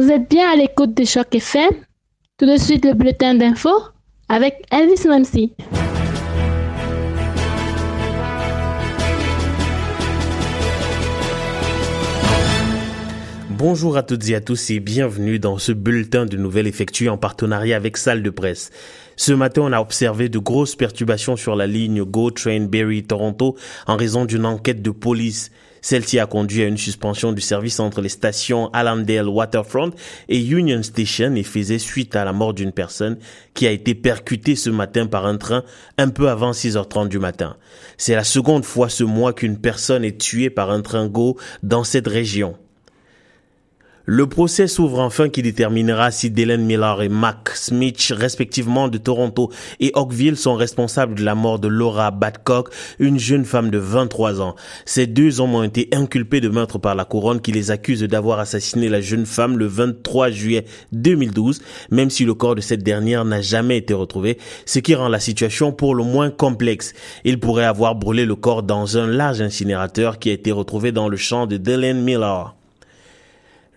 Vous êtes bien à l'écoute de Choc FM. Tout de suite, le bulletin d'info avec Elvis Mamsi. Bonjour à toutes et à tous et bienvenue dans ce bulletin de nouvelles effectué en partenariat avec Salle de presse. Ce matin, on a observé de grosses perturbations sur la ligne Go Train Berry Toronto en raison d'une enquête de police. Celle-ci a conduit à une suspension du service entre les stations Allendale Waterfront et Union Station et faisait suite à la mort d'une personne qui a été percutée ce matin par un train un peu avant 6h30 du matin. C'est la seconde fois ce mois qu'une personne est tuée par un train Go dans cette région. Le procès s'ouvre enfin qui déterminera si Dylan Miller et Mac Smith, respectivement de Toronto et Oakville, sont responsables de la mort de Laura Badcock, une jeune femme de 23 ans. Ces deux hommes ont été inculpés de meurtre par la couronne qui les accuse d'avoir assassiné la jeune femme le 23 juillet 2012, même si le corps de cette dernière n'a jamais été retrouvé, ce qui rend la situation pour le moins complexe. Il pourrait avoir brûlé le corps dans un large incinérateur qui a été retrouvé dans le champ de Dylan Miller.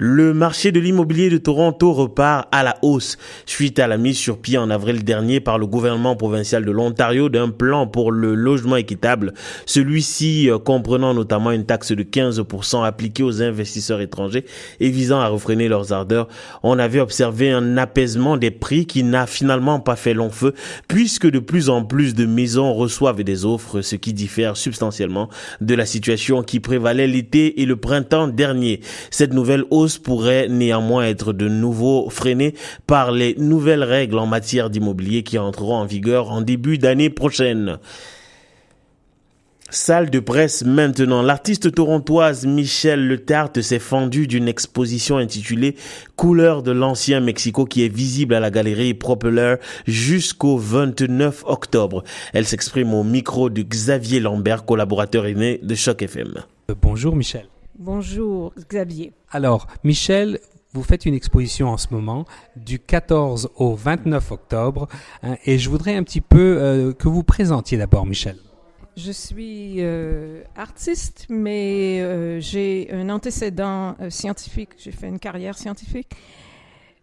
Le marché de l'immobilier de Toronto repart à la hausse suite à la mise sur pied en avril dernier par le gouvernement provincial de l'Ontario d'un plan pour le logement équitable. Celui-ci euh, comprenant notamment une taxe de 15% appliquée aux investisseurs étrangers et visant à refréner leurs ardeurs. On avait observé un apaisement des prix qui n'a finalement pas fait long feu puisque de plus en plus de maisons reçoivent des offres, ce qui diffère substantiellement de la situation qui prévalait l'été et le printemps dernier. Pourrait néanmoins être de nouveau freinée par les nouvelles règles en matière d'immobilier qui entreront en vigueur en début d'année prochaine. Salle de presse maintenant. L'artiste torontoise Michel Le Tarte s'est fendu d'une exposition intitulée Couleurs de l'ancien Mexico qui est visible à la galerie Propeller jusqu'au 29 octobre. Elle s'exprime au micro de Xavier Lambert, collaborateur aîné de Choc FM. Bonjour Michel. Bonjour Xavier. Alors, Michel, vous faites une exposition en ce moment du 14 au 29 octobre hein, et je voudrais un petit peu euh, que vous présentiez d'abord, Michel. Je suis euh, artiste, mais euh, j'ai un antécédent scientifique. J'ai fait une carrière scientifique.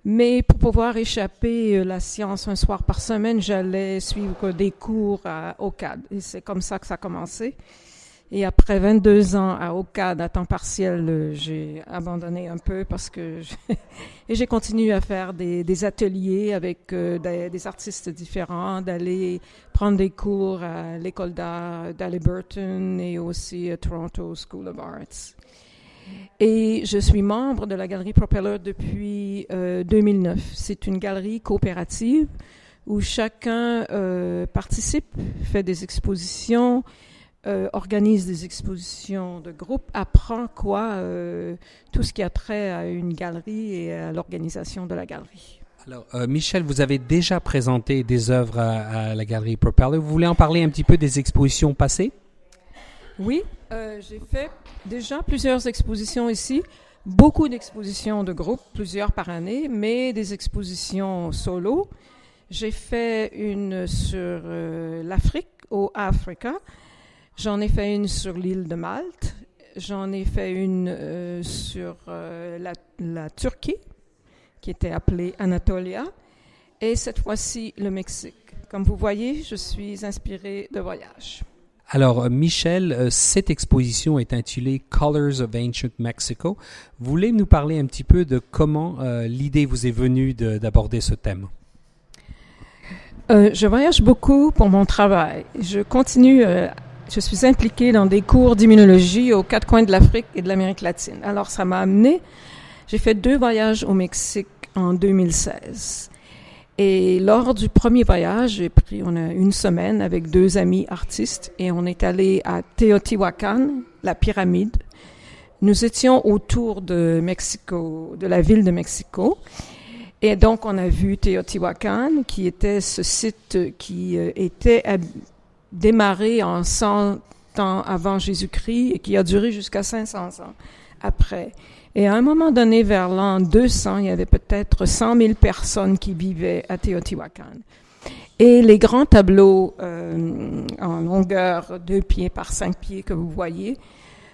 Mais pour pouvoir échapper la science un soir par semaine, j'allais suivre des cours à OCAD. Et c'est comme ça que ça a commencé. Et après 22 ans à OCAD à temps partiel, euh, j'ai abandonné un peu parce que et j'ai continué à faire des, des ateliers avec euh, des, artistes différents, d'aller prendre des cours à l'école d'art d'Aliburton et aussi à Toronto School of Arts. Et je suis membre de la Galerie Propeller depuis 2009. Euh, C'est une galerie coopérative où chacun participe, fait des expositions, euh, organise des expositions de groupe, apprend quoi euh, tout ce qui a trait à une galerie et à l'organisation de la galerie. Alors, euh, Michel, vous avez déjà présenté des œuvres à, la galerie Propeller. Vous voulez en parler un petit peu des expositions passées? Oui, j'ai fait déjà plusieurs expositions ici, beaucoup d'expositions de groupe, plusieurs par année, mais des expositions solo. J'ai fait une sur l'Afrique, au Africa, J'en ai fait une sur l'île de Malte. J'en ai fait une euh, sur euh, la, Turquie, qui était appelée Anatolia. Et cette fois-ci, le Mexique. Comme vous voyez, je suis inspirée de voyage. Alors, euh, Michel, cette exposition est intitulée Colors of Ancient Mexico. Vous voulez nous parler un petit peu de comment l'idée vous est venue d'aborder ce thème? je voyage beaucoup pour mon travail. Je continue je suis impliquée dans des cours d'immunologie aux quatre coins de l'Afrique et de l'Amérique latine. Alors, ça m'a amené, j'ai fait deux voyages au Mexique en 2016. Et lors du premier voyage, j'ai pris une semaine avec deux amis artistes et on est allé à Teotihuacan, la pyramide. Nous étions autour de Mexico, de la ville de Mexico. Et donc, on a vu Teotihuacan, qui était ce site qui euh, était démarré en 100 ans avant Jésus-Christ et qui a duré jusqu'à 500 ans après. Et à un moment donné, vers l'an 200, il y avait peut-être 100 000 personnes qui vivaient à Teotihuacan. Et les grands tableaux euh, en longueur 2 pieds par 5 pieds que vous voyez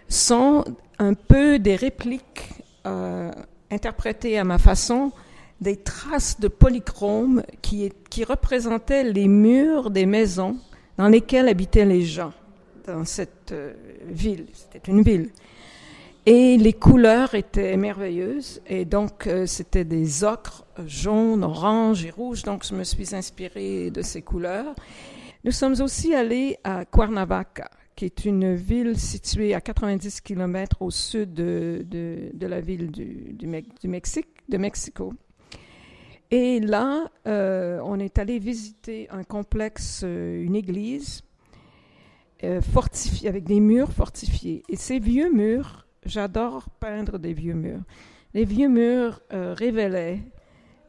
sont un peu des répliques euh, interprété à ma façon des traces de polychrome qui, qui représentaient les murs des maisons dans lesquelles habitaient les gens dans cette euh, ville. C'était une ville. Et les couleurs étaient merveilleuses. Et donc, euh, c'était des ocres jaunes, oranges et rouges. Donc, je me suis inspirée de ces couleurs. Nous sommes aussi allés à Cuernavaca, qui est une ville située à 90 km au sud de, la ville du, Mexique, de Mexico. Et là, euh, on est allé visiter un complexe, euh, une église fortifiée, avec des murs fortifiés. Et ces vieux murs J'adore peindre des vieux murs. Les vieux murs euh, révélaient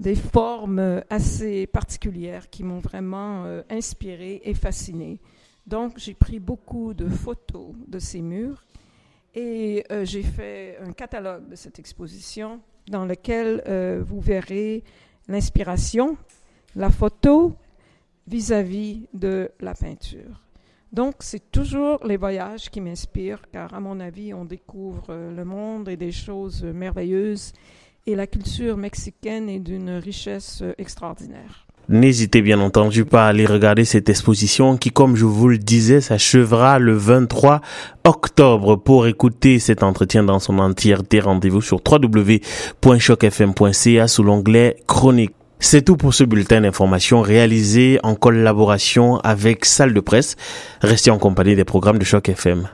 des formes assez particulières qui m'ont vraiment euh, inspiré et fasciné. Donc j'ai pris beaucoup de photos de ces murs et euh, j'ai fait un catalogue de cette exposition dans lequel vous verrez l'inspiration, la photo vis à -vis de la peinture. Donc, c'est toujours les voyages qui m'inspirent, car à mon avis, on découvre euh, le monde et des choses merveilleuses, et la culture mexicaine est d'une richesse euh, extraordinaire. N'hésitez bien entendu pas à aller regarder cette exposition qui, comme je vous le disais, s'achèvera le 23 octobre. Pour écouter cet entretien dans son entièreté, rendez-vous sur www.chocfm.ca sous l'onglet chronique. C'est tout pour ce bulletin d'information réalisé en collaboration avec Salle de presse. Restez en compagnie des programmes de Choc FM.